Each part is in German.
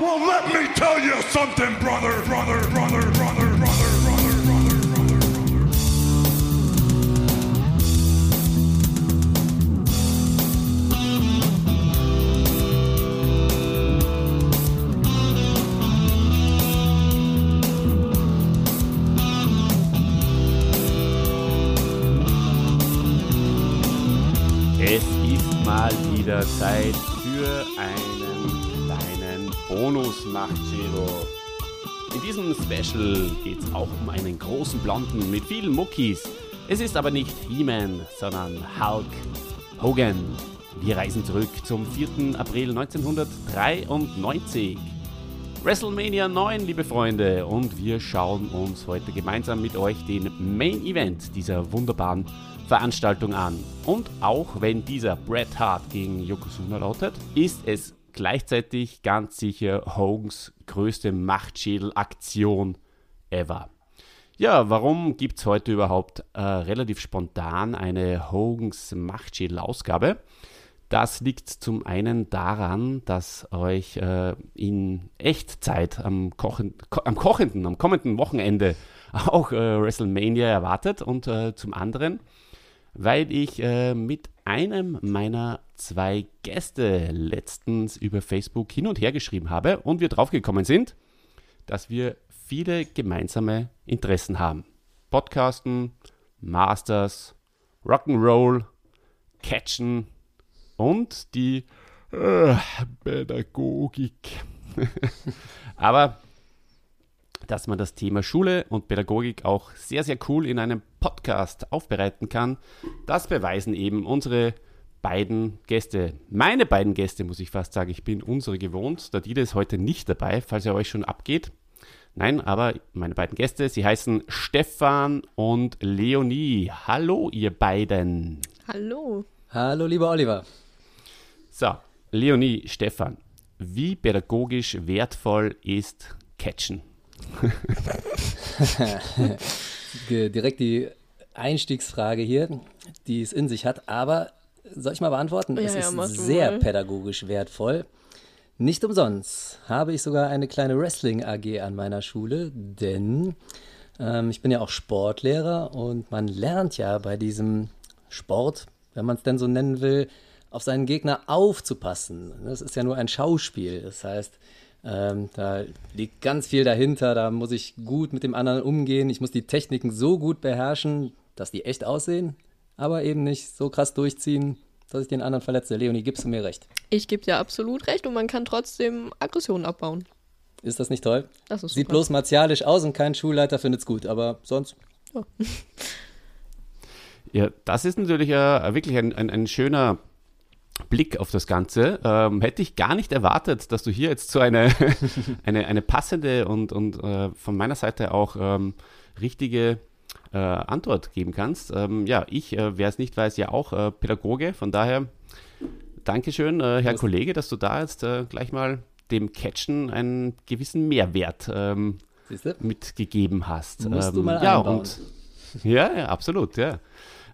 Well, let me tell you something, brother, brother, brother, brother, brother, brother. Brother. Brother. Es ist mal wieder Zeit für ein kleinen Bonus-Machtschädel. In diesem Special geht es auch um einen großen Blonden mit vielen Muckis. Es ist aber nicht He-Man, sondern Hulk Hogan. Wir reisen zurück zum 4. April 1993. WrestleMania 9, liebe Freunde, und wir schauen uns heute gemeinsam mit euch den Main Event dieser wunderbaren Veranstaltung an. Und auch wenn dieser Bret Hart gegen Yokozuna lautet, ist es gleichzeitig ganz sicher Hogans größte Machtschädel-Aktion ever. Ja, warum gibt es heute überhaupt äh, relativ spontan eine Hogans Machtschädel-Ausgabe? Das liegt zum einen daran, dass euch äh, in Echtzeit am, Kochen, ko am kochenden, am kommenden Wochenende auch äh, WrestleMania erwartet und äh, zum anderen, weil ich äh, mit einem meiner zwei Gäste letztens über Facebook hin und her geschrieben habe und wir draufgekommen sind, dass wir viele gemeinsame Interessen haben. Podcasten, Masters, Rock'n'Roll, Catchen und die äh, Pädagogik. Aber dass man das Thema Schule und Pädagogik auch sehr, sehr cool in einem Podcast aufbereiten kann, das beweisen eben unsere beiden Gäste. Meine beiden Gäste, muss ich fast sagen. Ich bin unsere gewohnt. Der Dieter ist heute nicht dabei, falls er euch schon abgeht. Nein, aber meine beiden Gäste, sie heißen Stefan und Leonie. Hallo, ihr beiden. Hallo. Hallo, lieber Oliver. So, Leonie, Stefan, wie pädagogisch wertvoll ist Catchen? Direkt die Einstiegsfrage hier, die es in sich hat. Aber soll ich mal beantworten? Ja, es ist sehr mal. pädagogisch wertvoll. Nicht umsonst habe ich sogar eine kleine Wrestling-AG an meiner Schule, denn ähm, ich bin ja auch Sportlehrer und man lernt ja bei diesem Sport, wenn man es denn so nennen will, auf seinen Gegner aufzupassen. Das ist ja nur ein Schauspiel. Das heißt, ähm, da liegt ganz viel dahinter. Da muss ich gut mit dem anderen umgehen. Ich muss die Techniken so gut beherrschen, dass die echt aussehen, aber eben nicht so krass durchziehen, dass ich den anderen verletze. Leonie, gibst du mir recht? Ich gebe dir absolut recht und man kann trotzdem Aggressionen abbauen. Ist das nicht toll? Das ist Sieht super. bloß martialisch aus und kein Schulleiter findet es gut, aber sonst. Ja, das ist natürlich äh, wirklich ein, ein, ein schöner Blick auf das Ganze. Ähm, hätte ich gar nicht erwartet, dass du hier jetzt so eine, eine, eine passende und, und äh, von meiner Seite auch ähm, richtige äh, Antwort geben kannst. Ähm, ja, ich, äh, wer es nicht weiß, ja auch äh, Pädagoge. Von daher, Dankeschön, äh, Herr Kollege, dass du da jetzt äh, gleich mal dem Catchen einen gewissen Mehrwert ähm, mitgegeben hast. Musst du mal ja, einbauen. und ja, ja, absolut, ja.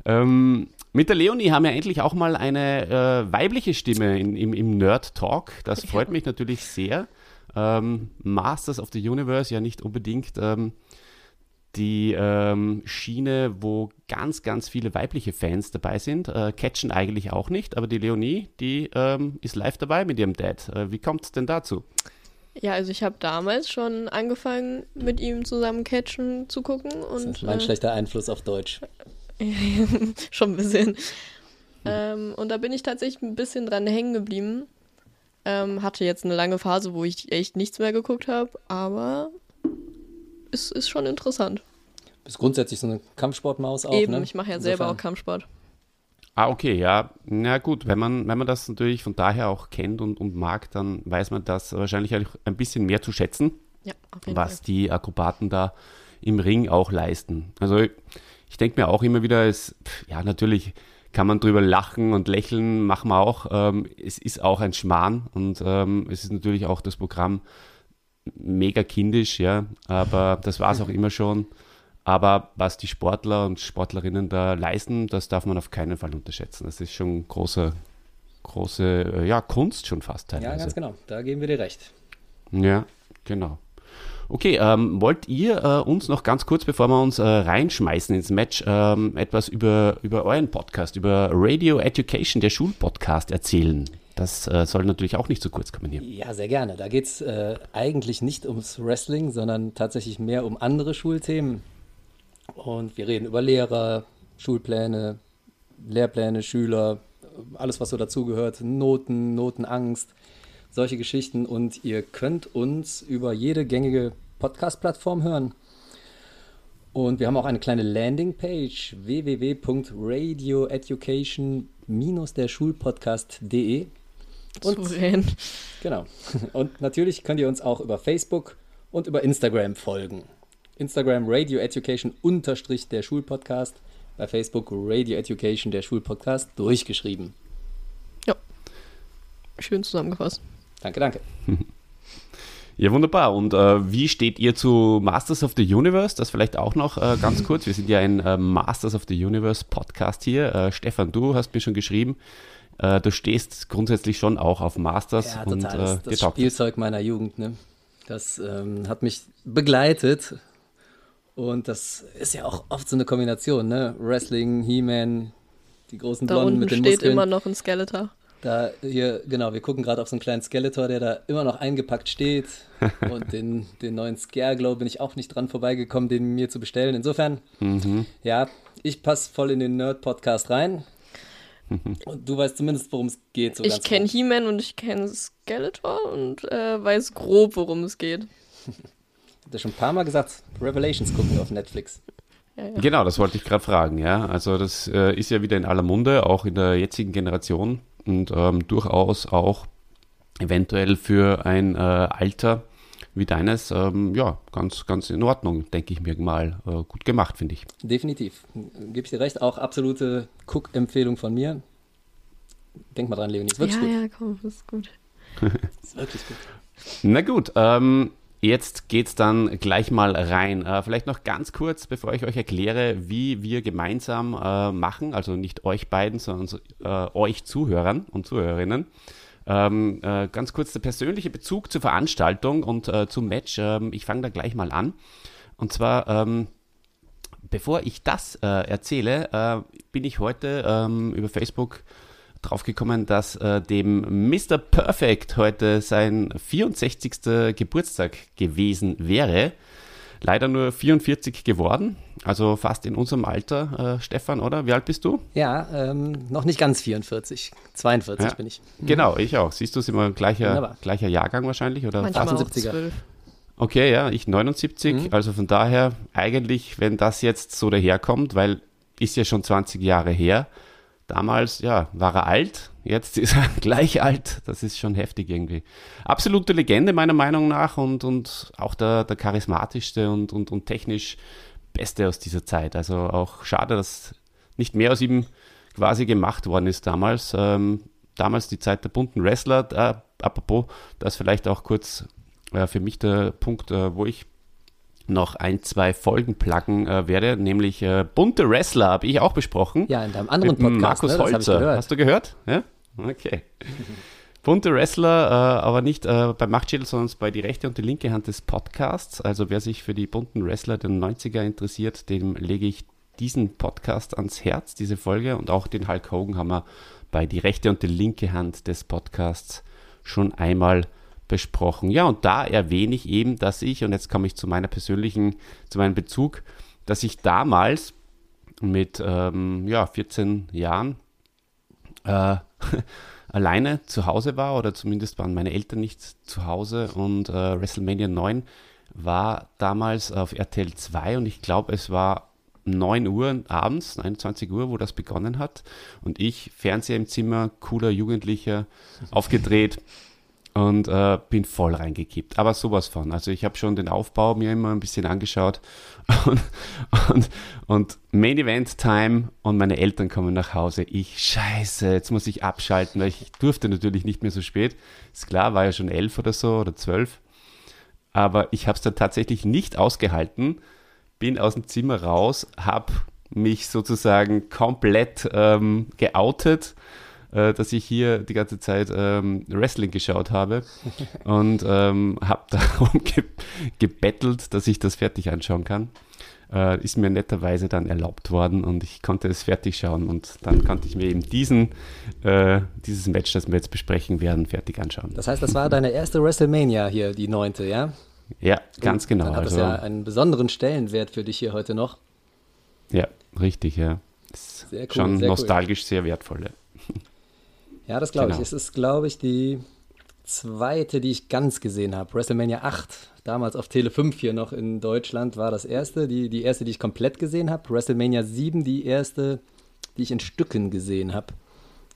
Ähm, mit der Leonie haben wir endlich auch mal eine äh, weibliche Stimme in, im, im Nerd Talk. Das freut mich natürlich sehr. Ähm, Masters of the Universe ja nicht unbedingt ähm, die ähm, Schiene, wo ganz, ganz viele weibliche Fans dabei sind. Äh, catchen eigentlich auch nicht, aber die Leonie, die ähm, ist live dabei mit ihrem Dad. Äh, wie kommt es denn dazu? Ja, also ich habe damals schon angefangen, mit ihm zusammen Catchen zu gucken Das und ist mein äh, schlechter Einfluss auf Deutsch. schon ein bisschen. Ähm, und da bin ich tatsächlich ein bisschen dran hängen geblieben. Ähm, hatte jetzt eine lange Phase, wo ich echt nichts mehr geguckt habe, aber es ist schon interessant. Bist grundsätzlich so eine Kampfsportmaus auch, Eben, ne? ich mache ja selber auch Kampfsport. Ah, okay, ja. Na gut, wenn man, wenn man das natürlich von daher auch kennt und, und mag, dann weiß man das wahrscheinlich auch ein bisschen mehr zu schätzen, Ja, auf jeden was Fall. die Akrobaten da im Ring auch leisten. Also ich denke mir auch immer wieder, es, ja, natürlich kann man drüber lachen und lächeln, machen wir auch. Ähm, es ist auch ein Schmarrn und ähm, es ist natürlich auch das Programm mega kindisch, ja, aber das war es auch immer schon. Aber was die Sportler und Sportlerinnen da leisten, das darf man auf keinen Fall unterschätzen. Das ist schon große, große, äh, ja, Kunst schon fast Ja, teilweise. ganz genau. Da geben wir dir recht. Ja, genau. Okay, ähm, wollt ihr äh, uns noch ganz kurz, bevor wir uns äh, reinschmeißen ins Match, ähm, etwas über, über euren Podcast, über Radio Education, der Schulpodcast, erzählen? Das äh, soll natürlich auch nicht zu kurz kommen hier. Ja, sehr gerne. Da geht es äh, eigentlich nicht ums Wrestling, sondern tatsächlich mehr um andere Schulthemen. Und wir reden über Lehrer, Schulpläne, Lehrpläne, Schüler, alles, was so dazugehört, Noten, Notenangst, solche Geschichten. Und ihr könnt uns über jede gängige Podcast-Plattform hören. Und wir haben auch eine kleine Landingpage www.radioeducation-der-schulpodcast.de. Und, Souverän. genau. Und natürlich könnt ihr uns auch über Facebook und über Instagram folgen. Instagram Radio Education unterstrich der Schulpodcast, bei Facebook Radio Education der Schulpodcast durchgeschrieben. Ja. Schön zusammengefasst. Danke, danke. Ja, wunderbar. Und äh, wie steht ihr zu Masters of the Universe? Das vielleicht auch noch äh, ganz kurz. Wir sind ja ein äh, Masters of the Universe Podcast hier. Äh, Stefan, du hast mir schon geschrieben, äh, du stehst grundsätzlich schon auch auf Masters. Ja, und, total. äh, Das, das. Spielzeug meiner Jugend, ne? Das ähm, hat mich begleitet. Und das ist ja auch oft so eine Kombination, ne? Wrestling, He-Man, die großen Da Blonden unten mit den steht Muskeln. immer noch ein Skeletor. Da hier, genau, wir gucken gerade auf so einen kleinen Skeletor, der da immer noch eingepackt steht. Und den, den neuen Scareglow bin ich auch nicht dran vorbeigekommen, den mir zu bestellen. Insofern, Mhm. ja, ich passe voll in den Nerd-Podcast rein. Und du weißt zumindest, worum es geht. So Ich kenne. He-Man und ich kenne Skeletor und äh, weiß grob, worum es geht. Ich hab das schon ein paar Mal gesagt, Revelations gucken wir auf Netflix. Ja, ja. Genau, das wollte ich gerade fragen, ja. Also das äh, ist ja wieder in aller Munde, auch in der jetzigen Generation und ähm, durchaus auch eventuell für ein äh, Alter wie deines, ähm, ja, ganz, ganz in Ordnung, denke ich mir mal. Äh, gut gemacht, finde ich. Definitiv. Gebe ich dir recht, auch absolute Cook-Empfehlung von mir. Denk mal dran, Leonie, ist wirklich ja, gut. ja, komm, das ist gut. Ist wirklich gut. Na gut, ähm, jetzt geht's dann gleich mal rein. Äh, vielleicht noch ganz kurz, bevor ich euch erkläre, wie wir gemeinsam äh, machen, also nicht euch beiden, sondern so, äh, euch Zuhörern und Zuhörerinnen. Ähm, äh, ganz kurz der persönliche Bezug zur Veranstaltung und äh, zum Match. Ähm, ich fange da gleich mal an. Und zwar, ähm, bevor ich das äh, erzähle, äh, bin ich heute ähm, über Facebook draufgekommen, dass äh, dem Mr. Perfect heute sein 64. Geburtstag gewesen wäre. Leider nur 44 geworden, also fast in unserem Alter, äh, Stefan, oder? Wie alt bist du? Ja, ähm, noch nicht ganz 44. 42 Ja. bin ich. Genau, ich auch. Siehst du, sind wir gleicher, Wunderbar. gleicher Jahrgang wahrscheinlich? Oder Manchmal fast? auch 78er. zwölf. Okay, ja, ich 79. Also von daher eigentlich, wenn das jetzt so daherkommt, weil ist ja schon 20 Jahre her. Damals, ja, war er alt, jetzt ist er gleich alt. Das ist schon heftig irgendwie. Absolute Legende meiner Meinung nach und, und auch der, der charismatischste und, und, und technisch Beste aus dieser Zeit. Also auch schade, dass nicht mehr aus ihm quasi gemacht worden ist damals. Ähm, damals die Zeit der bunten Wrestler. Äh, apropos, das vielleicht auch kurz äh, für mich der Punkt, äh, wo ich noch ein, zwei Folgen pluggen äh, werde, nämlich äh, bunte Wrestler habe ich auch besprochen. Ja, in deinem anderen Mit Podcast. Markus ne? Holzer. Hast du gehört? Ja? Okay. Bunte Wrestler, äh, aber nicht äh, bei Machtschädel, sondern bei die rechte und die linke Hand des Podcasts. Also wer sich für die bunten Wrestler der 90er interessiert, dem lege ich diesen Podcast ans Herz, diese Folge. Und auch den Hulk Hogan haben wir bei die rechte und die linke Hand des Podcasts schon einmal besprochen. Ja, und da erwähne ich eben, dass ich, und jetzt komme ich zu meiner persönlichen, zu meinem Bezug, dass ich damals mit ähm, ja, 14 Jahren äh, alleine zu Hause war oder zumindest waren meine Eltern nicht zu Hause und äh, WrestleMania 9 war damals auf RTL 2 und ich glaube, es war 9 Uhr abends, 21 Uhr, wo das begonnen hat und ich, Fernseher im Zimmer, cooler Jugendlicher, aufgedreht und äh, bin voll reingekippt. Aber sowas von. Also ich habe schon den Aufbau mir immer ein bisschen angeschaut und, und, und Main Event Time und meine Eltern kommen nach Hause. Ich scheiße, jetzt muss ich abschalten, weil ich durfte natürlich nicht mehr so spät. Ist klar, war ja schon elf oder so oder zwölf. Aber ich habe es dann tatsächlich nicht ausgehalten, bin aus dem Zimmer raus, habe mich sozusagen komplett ähm, geoutet äh, dass ich hier die ganze Zeit ähm, Wrestling geschaut habe und ähm, habe darum ge gebettelt, dass ich das fertig anschauen kann. Äh, ist mir netterweise dann erlaubt worden und ich konnte es fertig schauen und dann konnte ich mir eben diesen, äh, dieses Match, das wir jetzt besprechen werden, fertig anschauen. Das heißt, das war deine erste WrestleMania hier, die neunte, ja? Ja, ganz genau. Dann hat also, das ja einen besonderen Stellenwert für dich hier heute noch. ja, richtig, ja. Ist Sehr cool, schon sehr cool. nostalgisch sehr wertvoll. Ja. Ja, das glaube Genau. ich. Es ist, glaube ich, die zweite, die ich ganz gesehen habe. WrestleMania 8, damals auf Tele 5 hier noch in Deutschland, war das erste. Die, die erste, die ich komplett gesehen habe. WrestleMania 7, die erste, die ich in Stücken gesehen habe.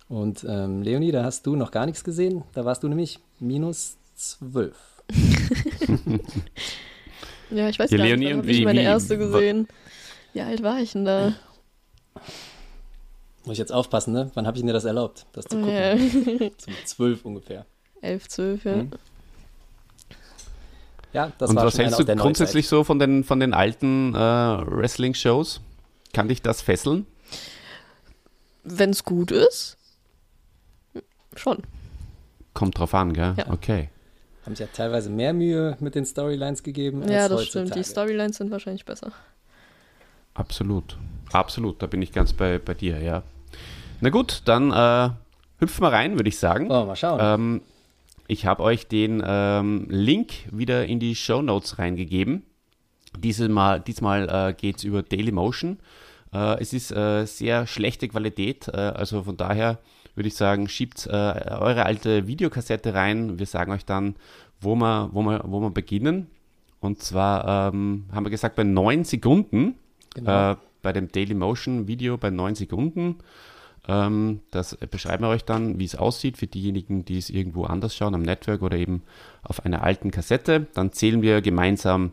Und ähm, Leonie, da hast du noch gar nichts gesehen. Da warst du nämlich minus 12. Ja, ich weiß Ja, gar Leonie, nicht, wann habe ich wie- meine wie- erste gesehen. Wie alt war ich denn da? Muss ich jetzt aufpassen, ne? Wann habe ich dir das erlaubt, das zu gucken? Ja. Zum 12 ungefähr. 11, 12, ja. Mhm. Ja, das und war was schon hältst du grundsätzlich so von den, von den alten äh, Wrestling-Shows? Kann dich das fesseln? Wenn es gut ist, schon. Kommt drauf an, gell? Ja. Okay. Haben sich ja teilweise mehr Mühe mit den Storylines gegeben als Ja, das heutzutage. stimmt. Die Storylines sind wahrscheinlich besser. Absolut. Absolut. Da bin ich ganz bei, bei dir, ja. Na gut, dann äh, hüpfen wir rein, würde ich sagen. Oh, mal schauen. Ähm, ich habe euch den ähm, Link wieder in die Show Notes reingegeben. Dieses Mal, diesmal äh, geht es über Dailymotion. Äh, es ist äh, sehr schlechte Qualität, äh, also von daher würde ich sagen, schiebt äh, eure alte Videokassette rein. Wir sagen euch dann, wo wir, wo wir, wo wir beginnen. Und zwar ähm, haben wir gesagt, bei 9 Sekunden, Genau. äh, bei dem Dailymotion Video bei 9 Sekunden. Ähm, das beschreiben wir euch dann, wie es aussieht für diejenigen, die es irgendwo anders schauen, am Network oder eben auf einer alten Kassette. Dann zählen wir gemeinsam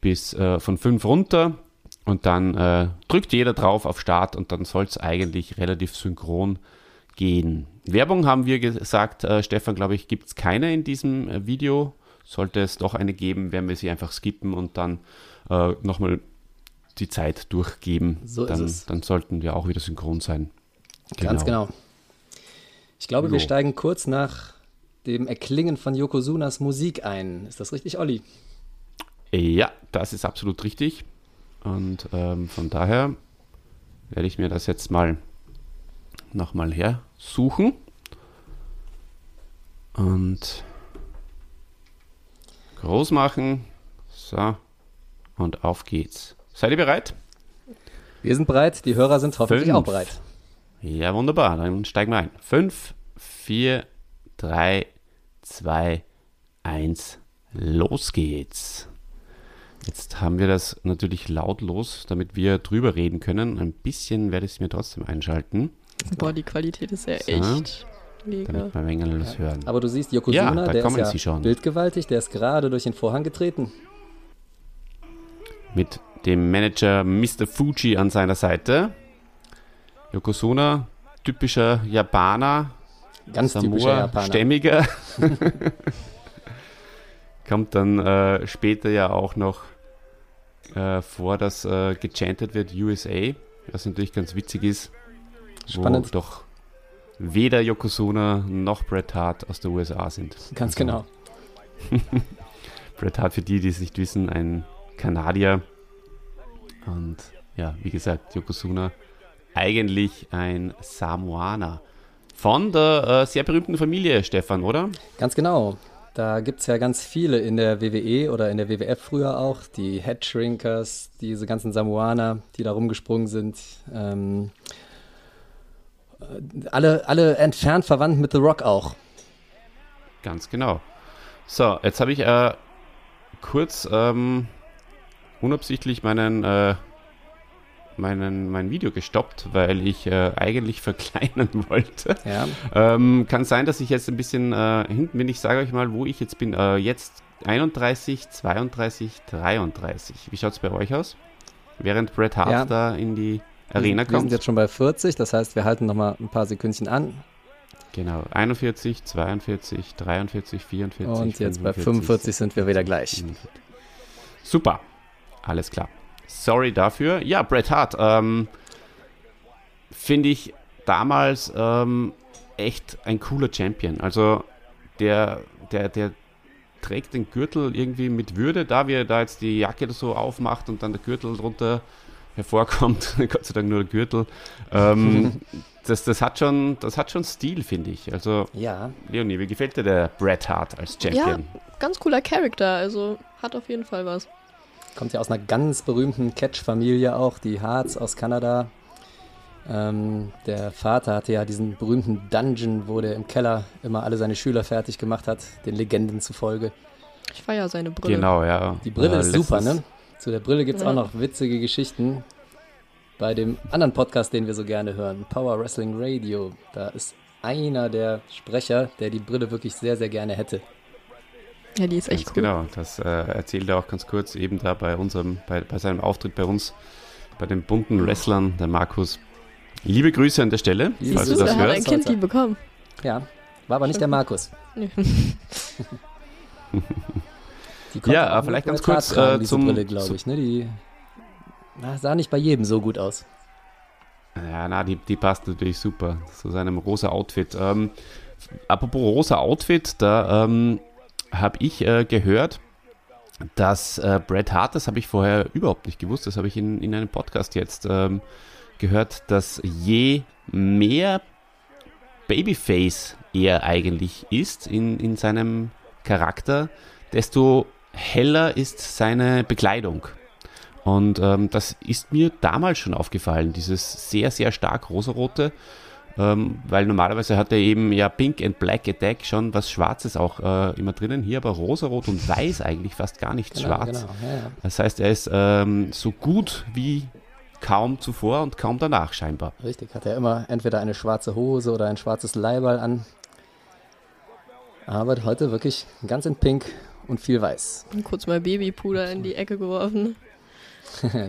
bis äh, von 5 runter und dann äh, drückt jeder drauf auf Start und dann soll es eigentlich relativ synchron gehen. Werbung haben wir gesagt, äh, Stefan, glaube ich, gibt es keine in diesem äh, Video. Sollte es doch eine geben, werden wir sie einfach skippen und dann äh, nochmal die Zeit durchgeben. So dann, dann sollten wir auch wieder synchron sein. Ganz genau. Ich glaube, wir Jo. steigen kurz nach dem Erklingen von Yokozunas Musik ein. Ist das richtig, Olli? Ja, das ist absolut richtig. Und ähm, von daher werde ich mir das jetzt mal nochmal hersuchen. Und groß machen. So. Und auf geht's. Seid ihr bereit? Wir sind bereit, die Hörer sind hoffentlich Fünf. auch bereit. Ja, wunderbar. Dann steigen wir ein. 5, 4, 3, 2, 1. Los geht's. Jetzt haben wir das natürlich lautlos, damit wir drüber reden können. Ein bisschen werde ich es mir trotzdem einschalten, Boah, die Qualität ist ja So. echt mega. damit wir Mengen das hören. Aber du siehst, Yokozuna, Ja, der ist sie ja schon. bildgewaltig, der ist gerade durch den Vorhang getreten. Mit dem Manager Mr. Fuji an seiner Seite. Yokozuna, typischer Japaner, Ganz typischer Japaner. Stämmiger. Kommt dann äh, später ja auch noch äh, vor, dass äh, gechantet wird USA, was natürlich ganz witzig ist. Spannend. Wo doch weder Yokozuna noch Bret Hart aus der USA sind. Ganz Also, genau. Bret Hart, für die, die es nicht wissen, ein Kanadier. Und ja, wie gesagt, Yokozuna eigentlich ein Samoaner. Von der äh, sehr berühmten Familie, Stefan, oder? Ganz genau. Da gibt es ja ganz viele in der WWE oder in der WWF früher auch. Die Headshrinkers, diese ganzen Samoaner, die da rumgesprungen sind. Ähm, äh, alle, alle entfernt verwandt mit The Rock auch. Ganz genau. So, jetzt habe ich äh, kurz ähm, unabsichtlich meinen, äh, meinen, mein Video gestoppt, weil ich äh, eigentlich verkleinern wollte. Ja. Ähm, kann sein, dass ich jetzt ein bisschen äh, hinten bin. Ich sage euch mal, wo ich jetzt bin. Äh, jetzt 31, 32, 33. Wie schaut es bei euch aus? Während Bret Hart Ja. da in die Arena wir, wir sind kommt. jetzt schon bei 40, das heißt, wir halten noch mal ein paar Sekündchen an. Genau. 41, 42, 43, 44. Und jetzt bei 45 sind wir wieder gleich. Super. Alles klar. Sorry dafür. Ja, Bret Hart. Ähm, Finde ich damals ähm, echt ein cooler Champion. Also der, der, der trägt den Gürtel irgendwie mit Würde, da wie er da jetzt die Jacke so aufmacht und dann der Gürtel drunter hervorkommt. Gott sei Dank nur der Gürtel. Ähm, das, das, hat schon, das hat schon Stil, finde ich. Also, Ja, Leonie, wie gefällt dir der Bret Hart als Champion? Ja, ganz cooler Charakter, also hat auf jeden Fall was. Kommt ja aus einer ganz berühmten Catch-Familie auch, die Harts aus Kanada. Ähm, der Vater hatte ja diesen berühmten Dungeon, wo der im Keller immer alle seine Schüler fertig gemacht hat, den Legenden zufolge. Ich feiere seine Brille. Genau, ja. Die Brille Äh, ist super, ne? Zu der Brille gibt es Ja. auch noch witzige Geschichten. Bei dem anderen Podcast, den wir so gerne hören, Power Wrestling Radio, da ist einer der Sprecher, der die Brille wirklich sehr, sehr gerne hätte. Ja, die ist echt Ganz cool. Genau, das äh, erzählt er auch ganz kurz eben da bei unserem, bei, bei seinem Auftritt bei uns, bei den bunten Wrestlern, der Markus. Liebe Grüße an der Stelle, Liebe falls Siehst du das hat hörst. ein Kind die bekommen. Ja, war aber nicht der Markus. Ja, aber vielleicht ganz kurz, tragen, äh, zum- Brille, glaube ich. Ne? Die na, sah nicht bei jedem so gut aus. Ja, na, die, die passt natürlich super zu seinem rosa Outfit. Ähm, apropos rosa Outfit, da ähm, habe ich äh, gehört, dass äh, Bret Hart, das habe ich vorher überhaupt nicht gewusst, das habe ich in, in einem Podcast jetzt ähm, gehört, dass je mehr Babyface er eigentlich ist in, in seinem Charakter, desto heller ist seine Bekleidung. Und ähm, das ist mir damals schon aufgefallen, dieses sehr, sehr stark rosarote, ähm, weil normalerweise hat er eben ja Pink and Black Attack schon was Schwarzes auch äh, immer drinnen, hier aber rosarot und weiß eigentlich fast gar nichts Genau, schwarz. genau. Ja, ja. Das heißt, er ist ähm, so gut wie kaum zuvor und kaum danach scheinbar. Richtig, hat er immer entweder eine schwarze Hose oder ein schwarzes Leiberl an. Aber heute wirklich ganz in Pink und viel Weiß. Und kurz mal Babypuder in die Ecke geworfen.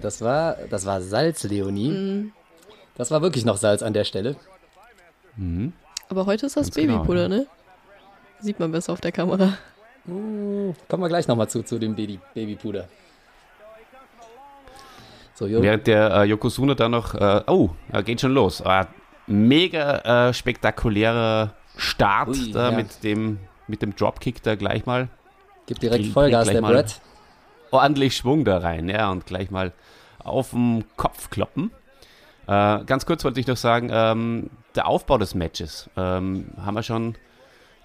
Das war, das war Salz, Leonie. Mhm. Das war wirklich noch Salz an der Stelle. Mhm. Aber heute ist das Ganz genau, Babypuder, ja. ne? Sieht man besser auf der Kamera. Hm, kommen wir gleich nochmal zu, zu dem Baby, Babypuder. So, Während der äh, Yokozuna da noch, äh, oh, äh, geht schon los. Äh, mega äh, spektakulärer Start Ui, da ja. mit dem mit dem Dropkick da gleich mal. gibt direkt bringt Vollgas, der Brett. ordentlich Schwung da rein, ja, und gleich mal auf den Kopf kloppen. Äh, ganz kurz wollte ich noch sagen, ähm, der Aufbau des Matches, ähm, haben wir schon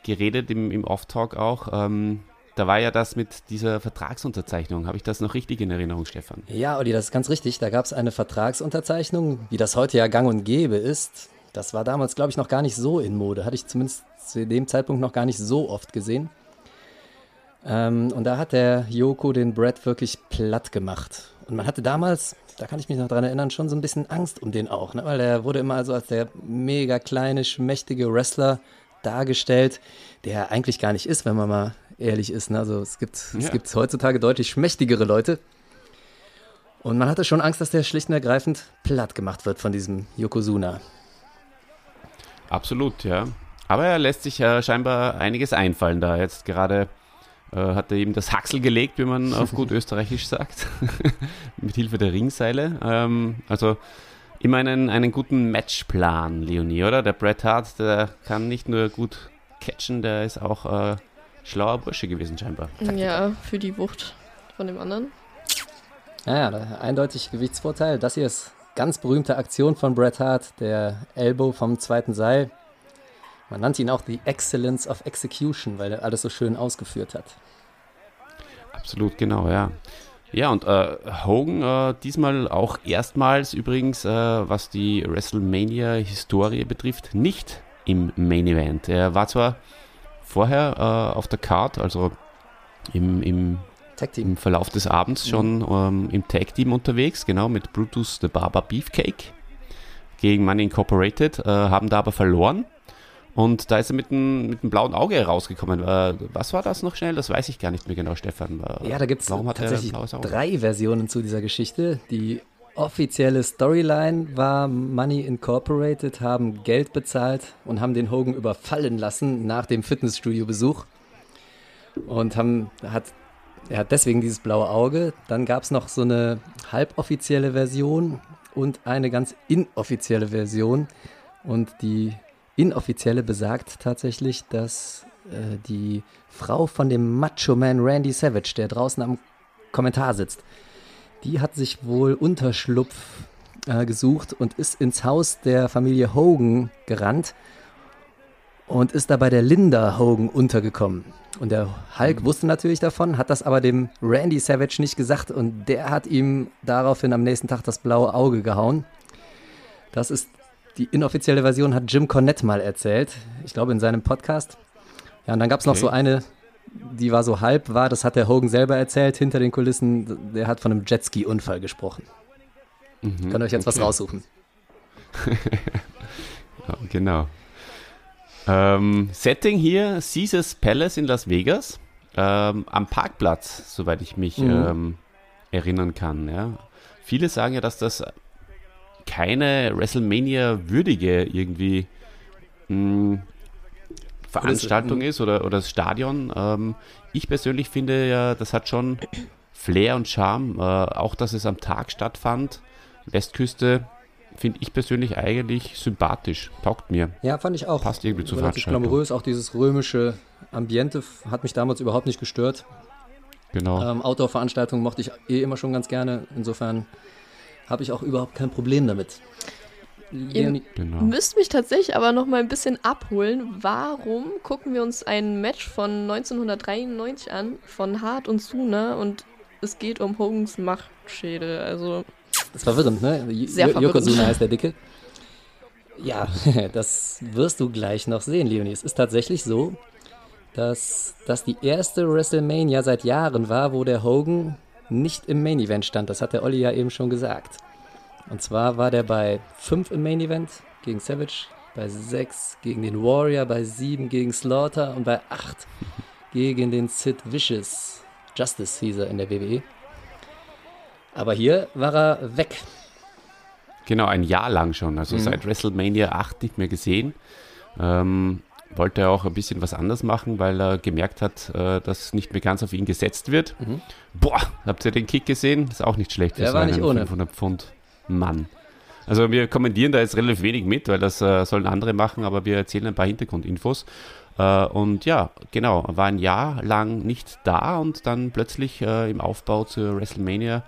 geredet im, im Off-Talk auch. Ähm, da war ja das mit dieser Vertragsunterzeichnung. Habe ich das noch richtig in Erinnerung, Stefan? Ja, Olli, das ist ganz richtig. Da gab es eine Vertragsunterzeichnung, wie das heute ja gang und gäbe ist. Das war damals, glaube ich, noch gar nicht so in Mode. Hatte ich zumindest zu dem Zeitpunkt noch gar nicht so oft gesehen. Ähm, und da hat der Joko den Brad wirklich platt gemacht. Und man hatte damals, da kann ich mich noch dran erinnern, schon so ein bisschen Angst um den auch, ne? weil der wurde immer also als der mega kleine, schmächtige Wrestler dargestellt, der er eigentlich gar nicht ist, wenn man mal ehrlich ist. Ne? Also es gibt, es Ja. gibt heutzutage deutlich schmächtigere Leute. Und man hatte schon Angst, dass der schlicht und ergreifend platt gemacht wird von diesem Yokozuna. Absolut, ja. Aber er lässt sich äh, scheinbar einiges einfallen da. Jetzt gerade hat er eben das Haxel gelegt, wie man auf gut österreichisch sagt, mit Hilfe der Ringseile. Ähm, also immer einen, einen guten Matchplan, Leonie, oder? Der Bret Hart, der kann nicht nur gut catchen, der ist auch äh, schlauer Bursche gewesen scheinbar. Ja, für die Wucht von dem anderen. Naja, da eindeutig Gewichtsvorteil. Das hier ist ganz berühmte Aktion von Bret Hart, der Elbow vom zweiten Seil. Man nannte ihn auch die Excellence of Execution, weil er alles so schön ausgeführt hat. Absolut, genau, ja. Ja, und äh, Hogan äh, diesmal auch erstmals übrigens, äh, was die WrestleMania-Historie betrifft, nicht im Main Event. Er war zwar vorher äh, auf der Card, also im, im, Tag Team. im Verlauf des Abends schon ähm, im Tag-Team unterwegs, genau, mit Brutus the Barber Beefcake gegen Money Incorporated, äh, haben da aber verloren. Und da ist er mit einem mit einem blauen Auge rausgekommen. Äh, was war das noch schnell? Das weiß ich gar nicht mehr genau, Stefan. Ja, da gibt es tatsächlich drei Versionen zu dieser Geschichte. Die offizielle Storyline war, Money Incorporated haben Geld bezahlt und haben den Hogan überfallen lassen nach dem Fitnessstudio-Besuch. Und haben, hat, er hat deswegen dieses blaue Auge. Dann gab es noch so eine halboffizielle Version und eine ganz inoffizielle Version, Und die inoffizielle besagt tatsächlich, dass äh, die Frau von dem Macho Man Randy Savage, der draußen am Kommentar sitzt, die hat sich wohl Unterschlupf äh, gesucht und ist ins Haus der Familie Hogan gerannt und ist da bei der Linda Hogan untergekommen. Und der Hulk mhm. wusste natürlich davon, hat das aber dem Randy Savage nicht gesagt und der hat ihm daraufhin am nächsten Tag das blaue Auge gehauen. Das ist die inoffizielle Version, hat Jim Cornette mal erzählt, ich glaube in seinem Podcast. Ja, und dann gab es okay. noch so eine, die war so halb war, das hat der Hogan selber erzählt, hinter den Kulissen, der hat von einem Jetski-Unfall gesprochen. Mhm, Könnt ihr euch jetzt okay. was raussuchen. ja, genau. Ähm, Setting hier, Caesars Palace in Las Vegas. Ähm, am Parkplatz, soweit ich mich mhm. ähm, erinnern kann. Ja. Viele sagen ja, dass das keine WrestleMania-würdige irgendwie mh, hm, Veranstaltung ist oder, oder das Stadion. Ähm, ich persönlich finde ja, das hat schon Flair und Charme. Äh, auch, dass es am Tag stattfand. Westküste finde ich persönlich eigentlich sympathisch. Taugt mir. Ja, fand ich auch. Passt irgendwie zu Veranstaltung. glamourös. Auch dieses römische Ambiente hat mich damals überhaupt nicht gestört. Genau. Ähm, Outdoor-Veranstaltungen mochte ich eh immer schon ganz gerne. Insofern habe ich auch überhaupt kein Problem damit. Ihr genau. müsst mich tatsächlich aber noch mal ein bisschen abholen. Warum gucken wir uns ein Match von 1993 an, von Hart und Suna und es geht um Hogans Machtschädel? Also das ist verwirrend, ne? Sehr verwirrend. Yokozuna heißt der Dicke. Ja, das wirst du gleich noch sehen, Leonie. Es ist tatsächlich so, dass das die erste WrestleMania seit Jahren war, wo der Hogan nicht im Main Event stand. Das hat der Olli ja eben schon gesagt. Und zwar war der bei 5 im Main Event gegen Savage, bei 6 gegen den Warrior, bei 7 gegen Slaughter und bei 8 gegen den Sid Vicious. Justice hieß er in der WWE. Aber hier war er weg. Genau, ein Jahr lang schon. Also mhm. seit WrestleMania 8 nicht mehr gesehen. Ähm, wollte er auch ein bisschen was anders machen, weil er gemerkt hat, äh, dass nicht mehr ganz auf ihn gesetzt wird. Mhm. Boah, habt ihr den Kick gesehen? ist auch nicht schlecht für Der so einen 500 Pfund Mann. Also wir kommentieren da jetzt relativ wenig mit, weil das äh, sollen andere machen, aber wir erzählen ein paar Hintergrundinfos. Äh, und ja, genau, war ein Jahr lang nicht da und dann plötzlich äh, im Aufbau zur WrestleMania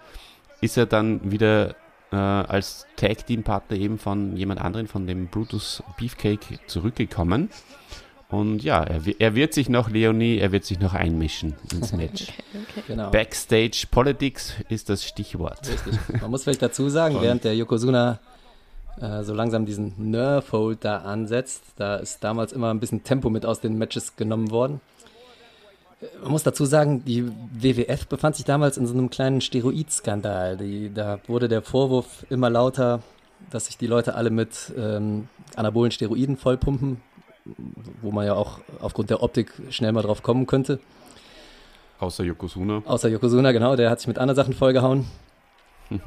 ist er dann wieder äh, als Tag-Team-Partner eben von jemand anderen, von dem Brutus Beefcake, zurückgekommen. Und ja, er, er, wird sich noch, Leonie, er wird sich noch einmischen ins Match. Okay, okay. Genau. Backstage Politics ist das Stichwort. Richtig. Man muss vielleicht dazu sagen, während der Yokozuna äh, so langsam diesen Nerf-Hold da ansetzt, da ist damals immer ein bisschen Tempo mit aus den Matches genommen worden. Man muss dazu sagen, die WWF befand sich damals in so einem kleinen Steroidskandal. Die, da wurde der Vorwurf immer lauter, dass sich die Leute alle mit ähm, anabolen Steroiden vollpumpen, wo man ja auch aufgrund der Optik schnell mal drauf kommen könnte. Außer Yokozuna. Außer Yokozuna, genau, der hat sich mit anderen Sachen vollgehauen.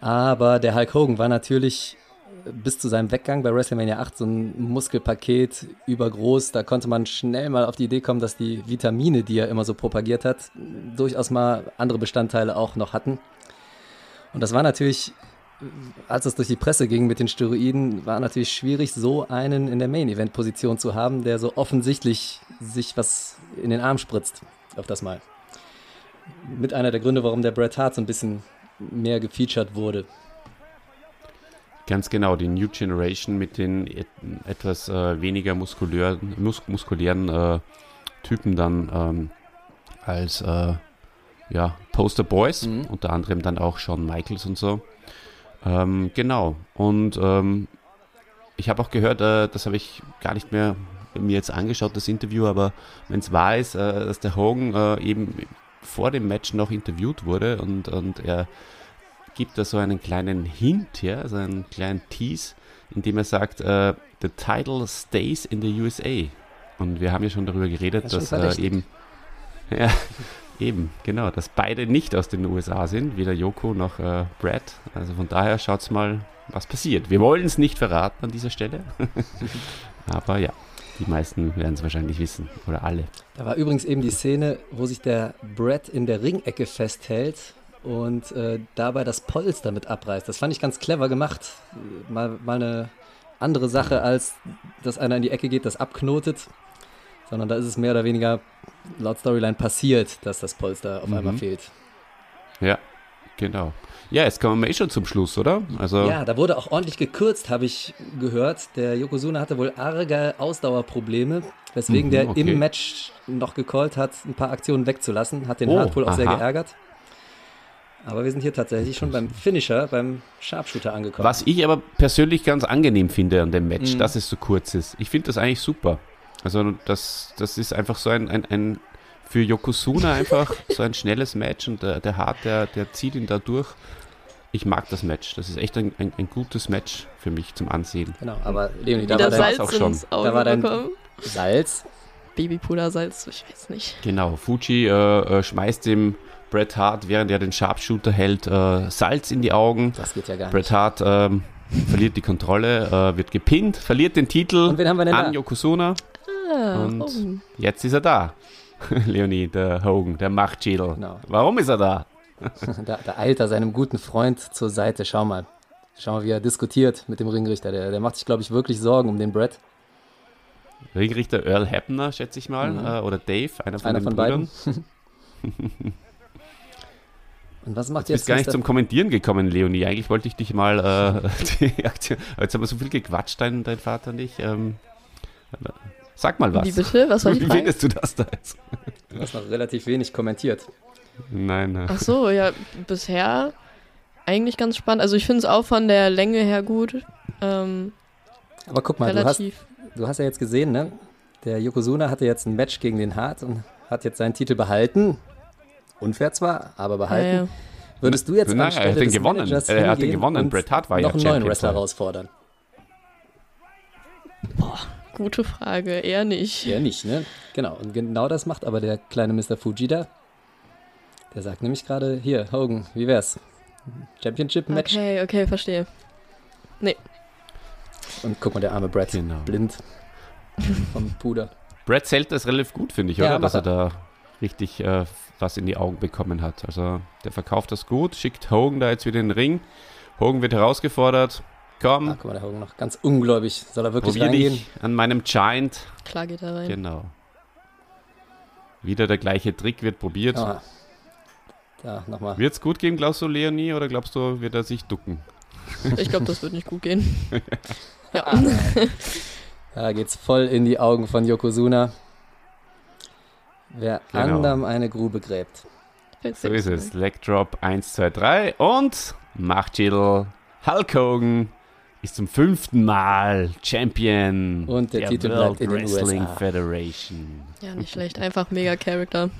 Aber der Hulk Hogan war natürlich bis zu seinem Weggang bei WrestleMania 8 so ein Muskelpaket übergroß. Da konnte man schnell mal auf die Idee kommen, dass die Vitamine, die er immer so propagiert hat, durchaus mal andere Bestandteile auch noch hatten. Und das war natürlich, als es durch die Presse ging mit den Steroiden, war natürlich schwierig, so einen in der Main-Event-Position zu haben, der so offensichtlich sich was in den Arm spritzt. Auf das mal. Mit einer der Gründe, warum der Bret Hart so ein bisschen mehr gefeatured wurde. Ganz genau, die New Generation mit den et etwas äh, weniger muskulären, mus muskulären äh, Typen dann ähm, als äh, ja, Poster Boys, mhm. unter anderem dann auch Shawn Michaels und so. Ähm, genau, und ähm, ich habe auch gehört, äh, das habe ich gar nicht mehr mir jetzt angeschaut, das Interview, aber wenn es wahr ist, äh, dass der Hogan äh, eben vor dem Match noch interviewt wurde und, und er gibt da so einen kleinen Hint, ja, so einen kleinen Tease, in dem er sagt, uh, the title stays in the USA. Und wir haben ja schon darüber geredet, das dass äh, eben, ja, eben, genau, dass beide nicht aus den USA sind, weder Yoko noch äh, Brad. Also von daher schaut's mal, was passiert. Wir wollen es nicht verraten an dieser Stelle, aber ja. Die meisten werden es wahrscheinlich wissen oder alle. Da war übrigens eben die Szene, wo sich der Brad in der Ringecke festhält und äh, dabei das Polster mit abreißt. Das fand ich ganz clever gemacht. Mal, mal eine andere Sache, als dass einer in die Ecke geht, das abknotet, sondern da ist es mehr oder weniger laut Storyline passiert, dass das Polster auf Mhm. einmal fehlt. Ja, genau. Ja, jetzt kommen wir eh schon zum Schluss, oder? Also, Ja, da wurde auch ordentlich gekürzt, habe ich gehört. Der Yokozuna hatte wohl arge Ausdauerprobleme, weswegen Mhm, der okay. im Match noch gecallt hat, ein paar Aktionen wegzulassen. Hat den Oh, Hart wohl auch sehr aha. geärgert. Aber wir sind hier tatsächlich schon beim Finisher, beim Sharpshooter angekommen. was ich aber persönlich ganz angenehm finde an dem Match, Mhm. dass es so kurz ist. Ich finde das eigentlich super. Also das, das ist einfach so ein, ein, ein für Yokozuna einfach so ein schnelles Match und der, der Hart, der, der zieht ihn da durch. Ich mag das Match. Das ist echt ein, ein, ein gutes Match für mich zum Ansehen. Genau, aber Leonie, da Wieder war dein auch Salz schon. Da war dein- bekommen. Salz. Babypudersalz, ich weiß nicht. Genau, Fuji äh, äh, schmeißt dem Bret Hart, während er den Sharpshooter hält, äh, Salz in die Augen. Das geht ja gar nicht. Bret Hart ähm, verliert die Kontrolle, äh, wird gepinnt, verliert den Titel Und wen haben wir denn an da? Yokozuna. Ah, Und- oh. Jetzt ist er da. Leonie, der Hogan, der Machtschädel. Genau. Warum ist er da? Da, da eilt er seinem guten Freund zur Seite. Schau mal. Schau mal, wie er diskutiert mit dem Ringrichter. Der, der macht sich, glaube ich, wirklich Sorgen um den Brett. Ringrichter Earl Hebner, schätze ich mal, Mhm. äh, oder Dave, einer von Einer von beiden. Und was macht Du bist jetzt gar nicht zum Kommentieren gekommen, Leonie. Eigentlich wollte ich dich mal äh, die Aktion. Jetzt haben wir so viel gequatscht, dein, dein Vater und ich. Ähm, sag mal was. Wie bitte? Was war die Wie findest du das da jetzt? Du hast noch relativ wenig kommentiert. Nein, äh, Ach so, ja, bisher eigentlich ganz spannend. Also ich finde es auch von der Länge her gut. Ähm, Aber guck mal, du hast, du hast ja jetzt gesehen, ne? Der Yokozuna hatte jetzt ein Match gegen den Hart und hat jetzt seinen Titel behalten. Unfair zwar, aber Ja, behalten. ja. Würdest du jetzt Nein, er anstelle hat den gewonnen. Er hat den gewonnen. Bret Hart war ja noch einen neuen Champion Wrestler herausfordern? Gute Frage, eher nicht. Ja, nicht, ne? Genau, und genau das macht aber der kleine Mr. Fuji da. Der sagt nämlich gerade, hier, Hogan, wie wär's? Championship-Match. Okay, okay, verstehe. Und guck mal, der arme Brad, Genau. blind vom Puder. Brad zählt das relativ gut, finde ich, Ja, oder? Dass er macht da richtig äh, was in die Augen bekommen hat. Also der verkauft das gut, schickt Hogan da jetzt wieder in den Ring. Hogan wird herausgefordert. Komm, Ah, guck mal, der Hogan noch ganz ungläubig. Soll er wirklich probier reingehen? dich an meinem Giant. Klar geht er rein. Genau. Wieder der gleiche Trick wird probiert. Ah, da, nochmal. Wird es gut gehen, glaubst du, Leonie, oder glaubst du, wird er sich ducken? Ich glaube, das wird nicht gut gehen. ja. Da geht's voll in die Augen von Yokozuna. Wer Genau. anderem eine Grube gräbt. So ist es. Leg Drop 1, 2, 3 und Machtschädel Hulk Hogan ist zum fünften Mal Champion Und der der Titel World bleibt in den Wrestling USA. Federation. Ja, nicht schlecht. Einfach mega Charakter.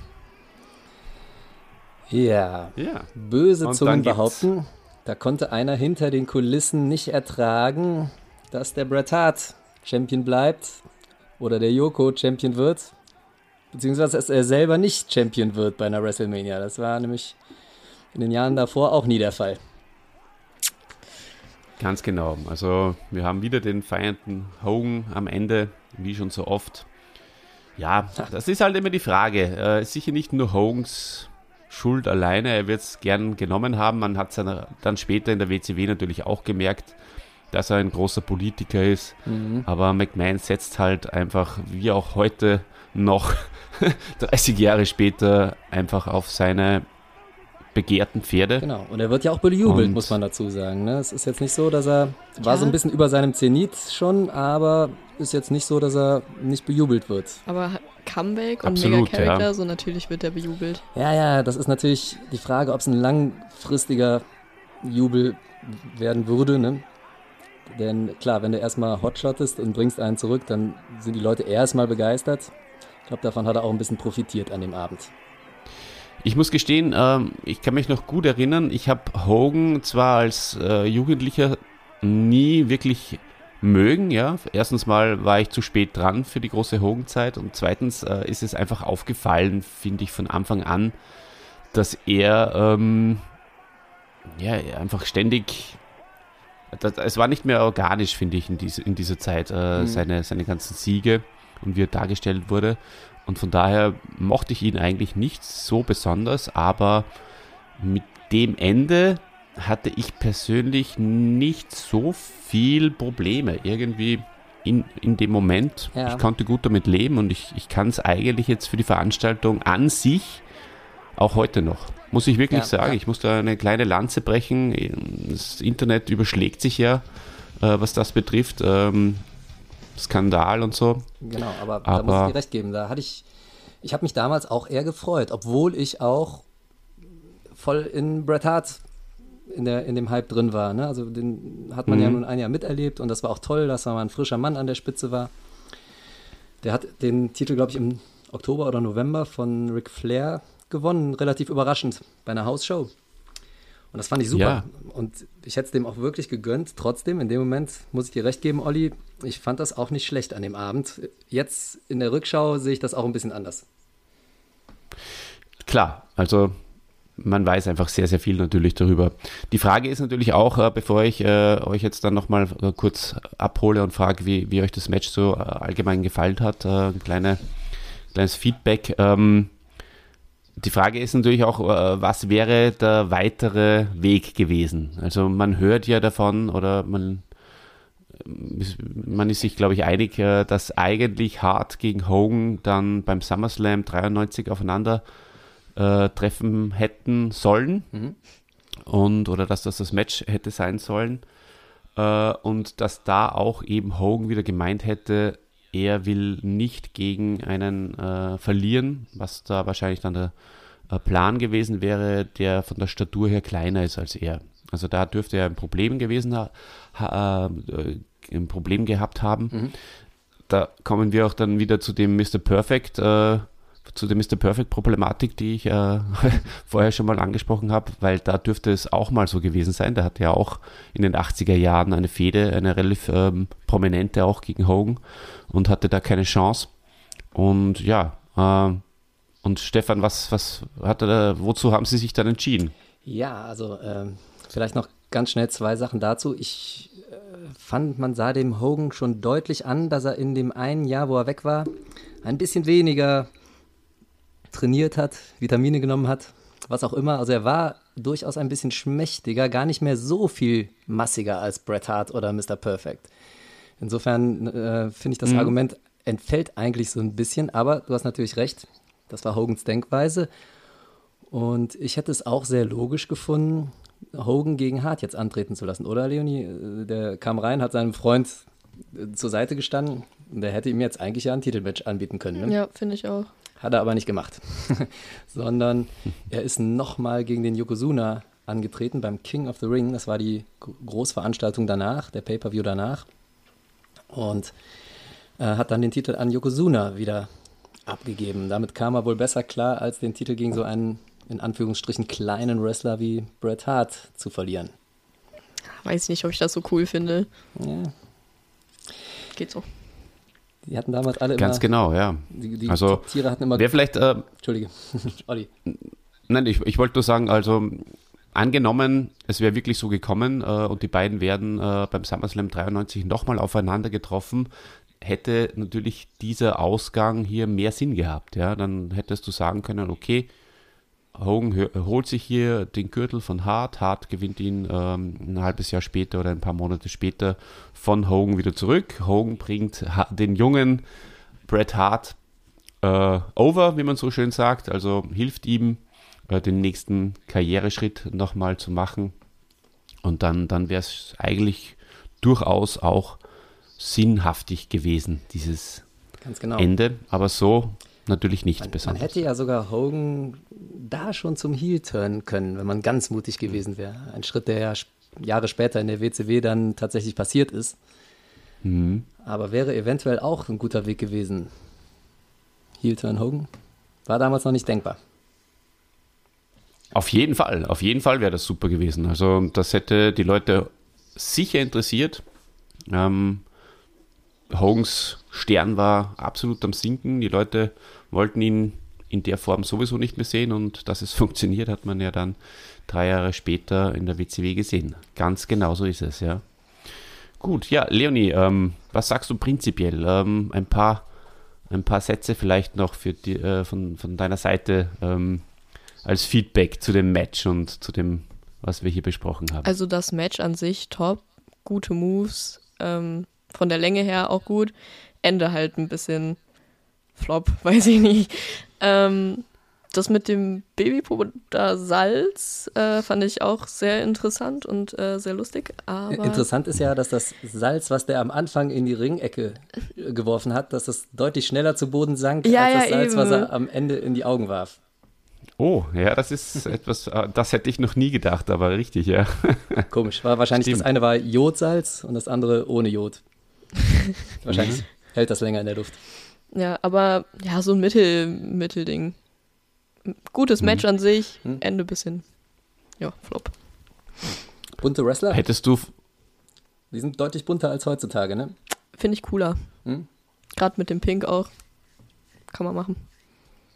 Ja, Ja, böse Und Zungen behaupten, da konnte einer hinter den Kulissen nicht ertragen, dass der Bret Hart Champion bleibt oder der Yoko Champion wird. Beziehungsweise, dass er selber nicht Champion wird bei einer WrestleMania. Das war nämlich in den Jahren davor auch nie der Fall. Ganz genau. Also wir haben wieder den feiernden Hogan am Ende, wie schon so oft. Ja, das ist halt immer die Frage. Äh, ist sicher nicht nur Hogans Schuld alleine. Er wird es gern genommen haben. Man hat es dann später in der WCW natürlich auch gemerkt, dass er ein großer Politiker ist. Mhm. Aber McMahon setzt halt einfach, wie auch heute noch 30 Jahre später, einfach auf seine begehrten Pferde. Genau. Und er wird ja auch bejubelt, Und- muss man dazu sagen. Ne? Es ist jetzt nicht so, dass er war Ja. so ein bisschen über seinem Zenit schon, aber ist jetzt nicht so, dass er nicht bejubelt wird. Aber Comeback und Absolut, mega Charakter, ja. so natürlich wird er bejubelt. Ja, ja, das ist natürlich die Frage, ob es ein langfristiger Jubel werden würde. Ne? Denn klar, wenn du erstmal hotshottest und bringst einen zurück, dann sind die Leute erstmal begeistert. Ich glaube, davon hat er auch ein bisschen profitiert an dem Abend. Ich muss gestehen, ähm, ich kann mich noch gut erinnern, ich habe Hogan zwar als äh, Jugendlicher nie wirklich mögen, ja. Erstens mal war ich zu spät dran für die große Hogan-Zeit und zweitens äh, ist es einfach aufgefallen, finde ich von Anfang an, dass er ähm, ja einfach ständig das, es war nicht mehr organisch, finde ich, in, diese, in dieser Zeit, äh, Mhm. seine, seine ganzen Siege und wie er dargestellt wurde. Und von daher mochte ich ihn eigentlich nicht so besonders, aber mit dem Ende hatte ich persönlich nicht so viel Probleme. Irgendwie in, in dem Moment. Ja. Ich konnte gut damit leben und ich, ich kann es eigentlich jetzt für die Veranstaltung an sich auch heute noch. Muss ich wirklich Ja, sagen. ja. Ich muss da eine kleine Lanze brechen. Das Internet überschlägt sich ja, äh, was das betrifft. Ähm, Skandal und so. Genau, aber, da Aber- muss ich dir recht geben. Da hatte ich, ich habe mich damals auch eher gefreut, obwohl ich auch voll in Bret Hart in, der, in dem Hype drin war. Ne? Also den hat man ja nun ein Jahr miterlebt und das war auch toll, dass da mal ein frischer Mann an der Spitze war. Der hat den Titel, glaube ich, im Oktober oder November von Ric Flair gewonnen, relativ überraschend, bei einer Hausshow. Und das fand ich super. Ja. Und ich hätte es dem auch wirklich gegönnt. Trotzdem, in dem Moment muss ich dir recht geben, Olli, ich fand das auch nicht schlecht an dem Abend. Jetzt in der Rückschau sehe ich das auch ein bisschen anders. Klar, also man weiß einfach sehr, sehr viel natürlich darüber. Die Frage ist natürlich auch, äh, bevor ich äh, euch jetzt dann nochmal äh, kurz abhole und frage, wie, wie euch das Match so äh, allgemein gefallen hat, äh, ein kleine, kleines Feedback. Ähm, die Frage ist natürlich auch, äh, was wäre der weitere Weg gewesen? Also man hört ja davon oder man, ist- man ist sich, glaube ich, einig, äh, dass eigentlich Hart gegen Hogan dann beim SummerSlam 93 aufeinander äh, treffen hätten sollen. Und oder dass das das Match hätte sein sollen. Äh, und dass da auch eben Hogan wieder gemeint hätte, er will nicht gegen einen äh, verlieren, was da wahrscheinlich dann der äh, Plan gewesen wäre, der von der Statur her kleiner ist als er. Also da dürfte er ein Problem gewesen ha äh, ein Problem gehabt haben. Da kommen wir auch dann wieder zu dem Mr. Perfect, äh, zu der Mr. Perfect-Problematik, die ich äh, vorher schon mal angesprochen habe, weil da dürfte es auch mal so gewesen sein. Der hatte ja auch in den 80er Jahren eine Fehde, eine relativ ähm, prominente auch gegen Hogan und hatte da keine Chance. Und ja, äh, und Stefan, was, was hat er, wozu haben Sie sich dann entschieden? Ja, also ähm, vielleicht noch ganz schnell zwei Sachen dazu. Ich äh, fand, man sah dem Hogan schon deutlich an, dass er in dem einen Jahr, wo er weg war, ein bisschen weniger trainiert hat, Vitamine genommen hat, was auch immer. Also er war durchaus ein bisschen schmächtiger, gar nicht mehr so viel massiger als Bret Hart oder Mr. Perfect. Insofern äh, finde ich das Argument entfällt eigentlich so ein bisschen, aber du hast natürlich recht, das war Hogans Denkweise. Und ich hätte es auch sehr logisch gefunden, Hogan gegen Hart jetzt antreten zu lassen, oder Leonie? Äh, Der kam rein, hat seinem Freund äh, zur Seite gestanden und der hätte ihm jetzt eigentlich ja ein Titelmatch anbieten können. Ne? Ja, finde ich auch. Hat er aber nicht gemacht. Sondern er ist nochmal gegen den Yokozuna angetreten beim King of the Ring. Das war die Gro- Großveranstaltung danach, der Pay-Per-View danach. Und äh, hat dann den Titel an Yokozuna wieder abgegeben. Damit kam er wohl besser klar, als den Titel gegen so einen, in Anführungsstrichen, kleinen Wrestler wie Bret Hart zu verlieren. Weiß nicht, ob ich das so cool finde. Ja, Geht so. Die hatten damals alle Ganz immer, genau, ja. die, die Also, Tiere hatten immer, Wer vielleicht äh, Entschuldige, Olli. Nein, ich, ich wollte nur sagen, also angenommen, es wäre wirklich so gekommen äh, und die beiden werden äh, beim SummerSlam 93 nochmal aufeinander getroffen, hätte natürlich dieser Ausgang hier mehr Sinn gehabt. Ja, dann hättest du sagen können, okay, Hogan holt sich hier den Gürtel von Hart, Hart gewinnt ihn ähm, ein halbes Jahr später oder ein paar Monate später von Hogan wieder zurück. Hogan bringt den jungen Bret Hart äh, over, wie man so schön sagt, also hilft ihm, äh, den nächsten Karriereschritt nochmal zu machen. Und dann, dann wäre es eigentlich durchaus auch sinnhaftig gewesen, dieses genau. Ende. Aber so natürlich nicht Man, man besonders. hätte ja sogar Hogan da schon zum Heel turnen können, wenn man ganz mutig gewesen wäre. Ein Schritt, der ja Jahre später in der WCW dann tatsächlich passiert ist. Mhm. Aber wäre eventuell auch ein guter Weg gewesen. Heel turn Hogan? War damals noch nicht denkbar. Auf jeden Fall, auf jeden Fall wäre das super gewesen. Also das hätte die Leute sicher interessiert. Ähm, Hogans Stern war absolut am Sinken. Die Leute wollten ihn in der Form sowieso nicht mehr sehen und dass es funktioniert, hat man ja dann drei Jahre später in der WCW gesehen. Ganz genau so ist es, ja. Gut, ja, Leonie, ähm, was sagst du prinzipiell? Ähm, ein, paar, ein paar Sätze vielleicht noch für die, äh, von, von deiner Seite ähm, als Feedback zu dem Match und zu dem was wir hier besprochen haben. Also das Match an sich top, gute Moves, ähm, von der Länge her auch gut. Ende halt ein bisschen flop, weiß ich nicht. Ähm, das mit dem Babypuder Salz äh, fand ich auch sehr interessant und äh, sehr lustig. Aber Interessant ist ja, dass das Salz, was der am Anfang in die Ringecke äh, geworfen hat, dass das deutlich schneller zu Boden sank, Ja, als das ja, Salz, was eben. er am Ende in die Augen warf. oh, ja, das ist etwas, äh, das hätte ich noch nie gedacht, aber richtig, ja. Komisch. War wahrscheinlich Stimmt. das eine war Jodsalz und das andere ohne Jod. wahrscheinlich hält das länger in der Luft. Ja, aber ja, so ein Mittel, Mittelding. Gutes Match an sich, Mhm. Ende bisschen. Ja, flop. Bunte Wrestler, Hättest du, die sind deutlich bunter als heutzutage, ne? Finde ich cooler. Hm? Gerade mit dem Pink auch. Kann man machen.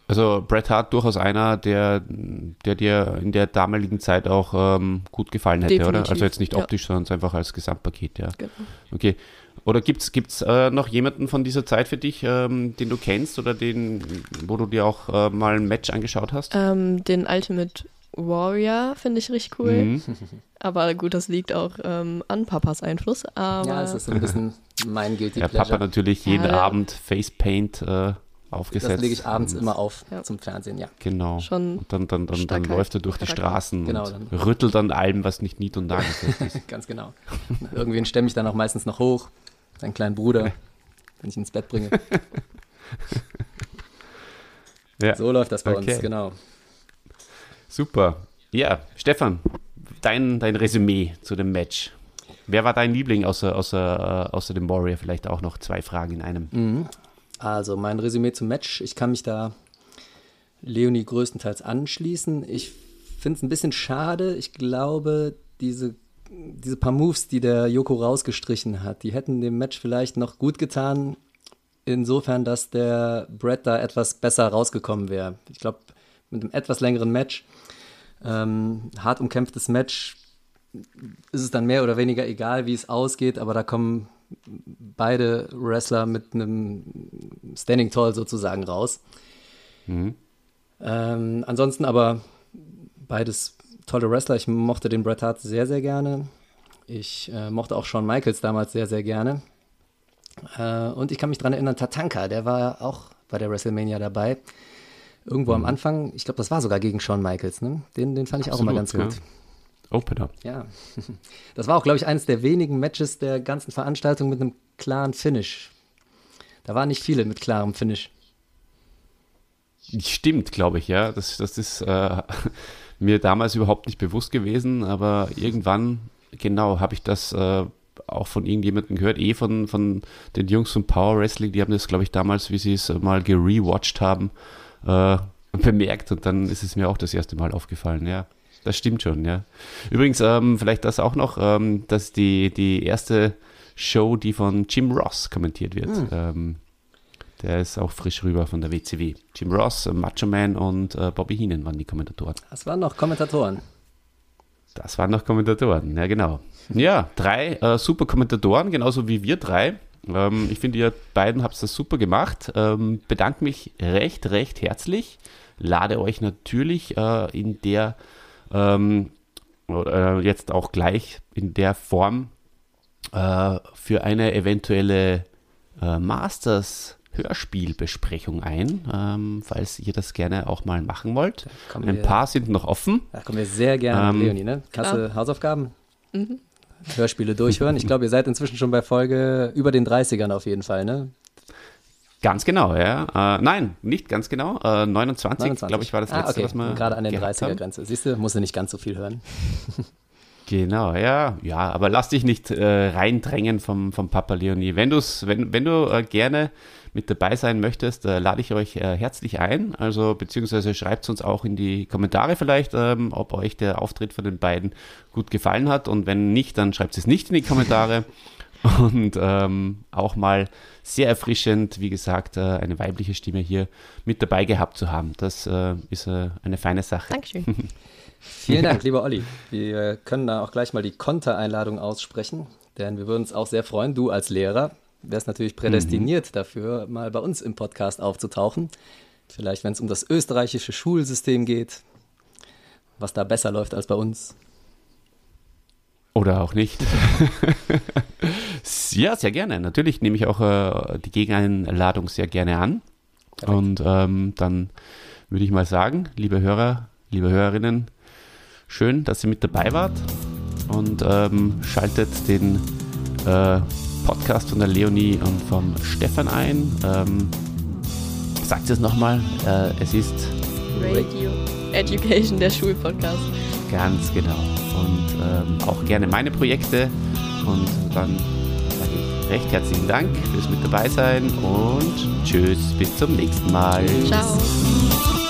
also Bret Hart durchaus einer, der, der dir in der damaligen Zeit auch ähm, gut gefallen hätte, oder? Definitiv, Also jetzt nicht ja. optisch, sondern einfach als Gesamtpaket, ja. Genau. Okay. Oder gibt's gibt's äh, noch jemanden von dieser Zeit für dich, ähm, den du kennst oder den, wo du dir auch äh, mal ein Match angeschaut hast? Ähm, den Ultimate Warrior finde ich richtig cool. Mhm. Aber gut, das liegt auch ähm, an Papas Einfluss. Aber Ja, es ist so ein bisschen mein Guilty Ja, Pleasure. Papa natürlich jeden Ja. Abend Facepaint äh, aufgesetzt. das lege ich abends Und- immer auf Ja. zum Fernsehen, ja. Genau. Schon Und dann, dann, dann, dann läuft er durch die. Straßen Genau, und dann- rüttelt an allem, was nicht nied- und nagelfest ist. Ganz genau. Irgendwen stemme ich dann auch meistens noch hoch. Seinen kleinen Bruder, wenn ich ihn ins Bett bringe. Ja. So läuft das bei Okay. uns, genau. Super. Ja, Stefan, dein, dein Resümee zu dem Match. Wer war dein Liebling außer, außer, äh, außer dem Warrior? Vielleicht auch noch zwei Fragen in einem. Mhm. Also mein Resümee zum Match. Ich kann mich da Leonie größtenteils anschließen. Ich finde es ein bisschen schade. Ich glaube, diese, diese paar Moves, die der Joko rausgestrichen hat, die hätten dem Match vielleicht noch gut getan. Insofern, dass der Brett da etwas besser rausgekommen wäre. Ich glaube, mit einem etwas längeren Match, ähm, hart umkämpftes Match, ist es dann mehr oder weniger egal, wie es ausgeht, aber da kommen beide Wrestler mit einem Standing Tall sozusagen raus. Mhm. Ähm, ansonsten aber beides tolle Wrestler. Ich mochte den Bret Hart sehr, sehr gerne. Ich äh, mochte auch Shawn Michaels damals sehr, sehr gerne. Äh, und ich kann mich daran erinnern, Tatanka, der war auch bei der WrestleMania dabei. Irgendwo am Anfang, ich glaube, das war sogar gegen Shawn Michaels, ne? Den, den fand ich auch immer ganz Absolut, gut. Opener. Ja. Das war auch, glaube ich, eines der wenigen Matches der ganzen Veranstaltung mit einem klaren Finish. Da waren nicht viele mit klarem Finish. Stimmt, glaube ich, ja. Das, das ist äh, mir damals überhaupt nicht bewusst gewesen, aber irgendwann, genau, habe ich das äh, auch von irgendjemandem gehört, eh von, von den Jungs von Power Wrestling, die haben das, glaube ich, damals, wie sie es mal gerewatcht haben, äh, bemerkt und dann ist es mir auch das erste Mal aufgefallen, ja. Das stimmt schon, ja. Übrigens, ähm, vielleicht das auch noch, ähm, dass die, die erste Show, die von Jim Ross kommentiert wird. Ähm, der ist auch frisch rüber von der WCW. Jim Ross, äh, Macho Man und äh, Bobby Heenan waren die Kommentatoren. Das waren noch Kommentatoren. Das waren noch Kommentatoren, ja genau. Ja, drei äh, super Kommentatoren, genauso wie wir drei. Ähm, ich finde, ihr beiden habt das super gemacht. Ähm, bedanke mich recht, recht herzlich. Lade euch natürlich äh, in der, ähm, oder, äh, jetzt auch gleich in der Form äh, für eine eventuelle äh, Masters Hörspielbesprechung ein, ähm, falls ihr das gerne auch mal machen wollt. Ein wir- paar sind noch offen. Da kommen wir sehr gerne, Ähm, Leonie, ne? Klasse klar. Hausaufgaben. Hörspiele durchhören. Ich glaube, ihr seid inzwischen schon bei Folge über den 30ern auf jeden Fall, ne? Ganz genau, ja. Äh, nein, nicht ganz genau. Äh, 29, 29. glaube ich, war das ah, letzte, okay. was wir Gerade an der gehabt haben. 30er-Grenze. Siehst du, musst du nicht ganz so viel hören. Genau, ja. Ja, aber lass dich nicht äh, reindrängen vom, vom Papa Leonie. Wenn, du's, wenn, wenn du äh, gerne mit dabei sein möchtest, äh, lade ich euch äh, herzlich ein. Also beziehungsweise schreibt uns auch in die Kommentare vielleicht, ähm, ob euch der Auftritt von den beiden gut gefallen hat. Und wenn nicht, dann schreibt es nicht in die Kommentare. Und ähm, auch mal sehr erfrischend, wie gesagt, äh, eine weibliche Stimme hier mit dabei gehabt zu haben. Das äh, ist eine feine Sache. Dankeschön. Vielen Dank, lieber Olli. Wir können da auch gleich mal die Kontereinladung aussprechen, denn wir würden uns auch sehr freuen, du als Lehrer wärst natürlich prädestiniert dafür, mal bei uns im Podcast aufzutauchen. Vielleicht, wenn es um das österreichische Schulsystem geht, was da besser läuft als bei uns. Oder auch nicht. ja, sehr gerne. Natürlich nehme ich auch äh, die Gegeneinladung sehr gerne an. Perfekt. Und ähm, dann würde ich mal sagen, liebe Hörer, liebe Hörerinnen, schön, dass ihr mit dabei wart und ähm, schaltet den äh, Podcast von der Leonie und vom Stefan ein. Ähm, sagt es nochmal, äh, es ist Radio Education, der Schulpodcast. ganz genau. Und ähm, auch gerne meine Projekte. Und dann sage ich recht herzlichen Dank fürs mit dabei sein und tschüss, bis zum nächsten Mal. Ciao.